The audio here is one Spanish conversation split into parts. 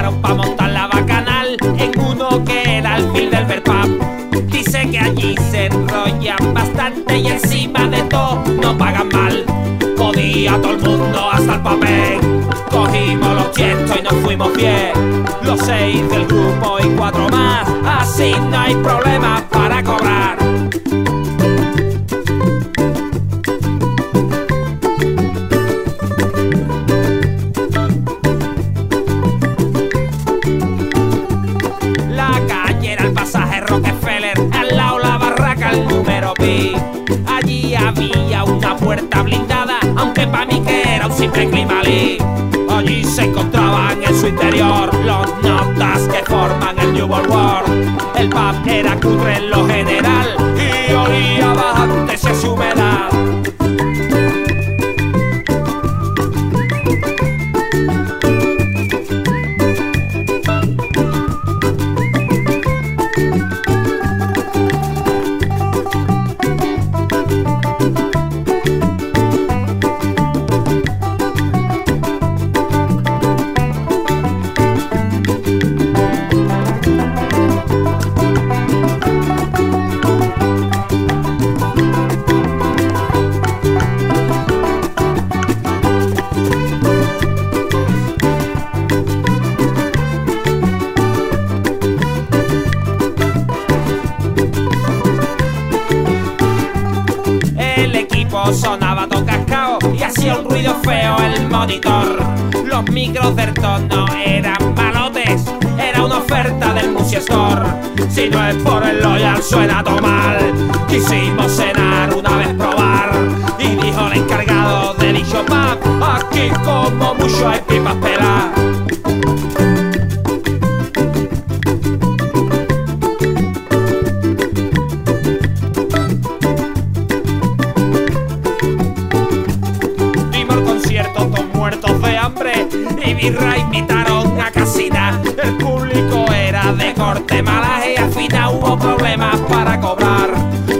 llevaron pa' montar la bacanal en uno que era el mil del Verpap. Dice que allí se enrollan bastante y encima de todo no pagan mal. Podía todo el mundo hasta el papel. Cogimos los cientos y nos fuimos bien. Los seis del grupo y cuatro más, así no hay problema para cobrar. Simple climalí. Allí se encontraban en su interior los notas que forman el New World War. El pub era cutre en lo general y olía bastante esa su humedad. Sonaba todo cascao y hacía un ruido feo el monitor. Los micros del tono eran malotes, era una oferta del Music Store. Si no es por el Loyal suena todo mal. Quisimos cenar una vez probar y dijo el encargado de dicho pub, aquí como mucho hay pipas pelar. Y birra invitaron a casita. El público era de corte malaje y al final hubo problemas para cobrar.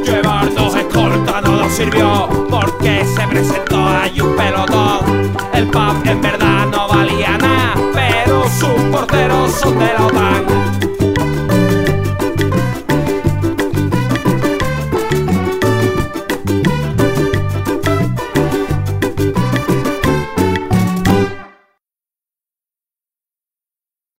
Llevar dos escoltas no nos sirvió porque se presentó ahí un pelotón. El pub en verdad no valía nada, pero sus porteros son de la OTAN.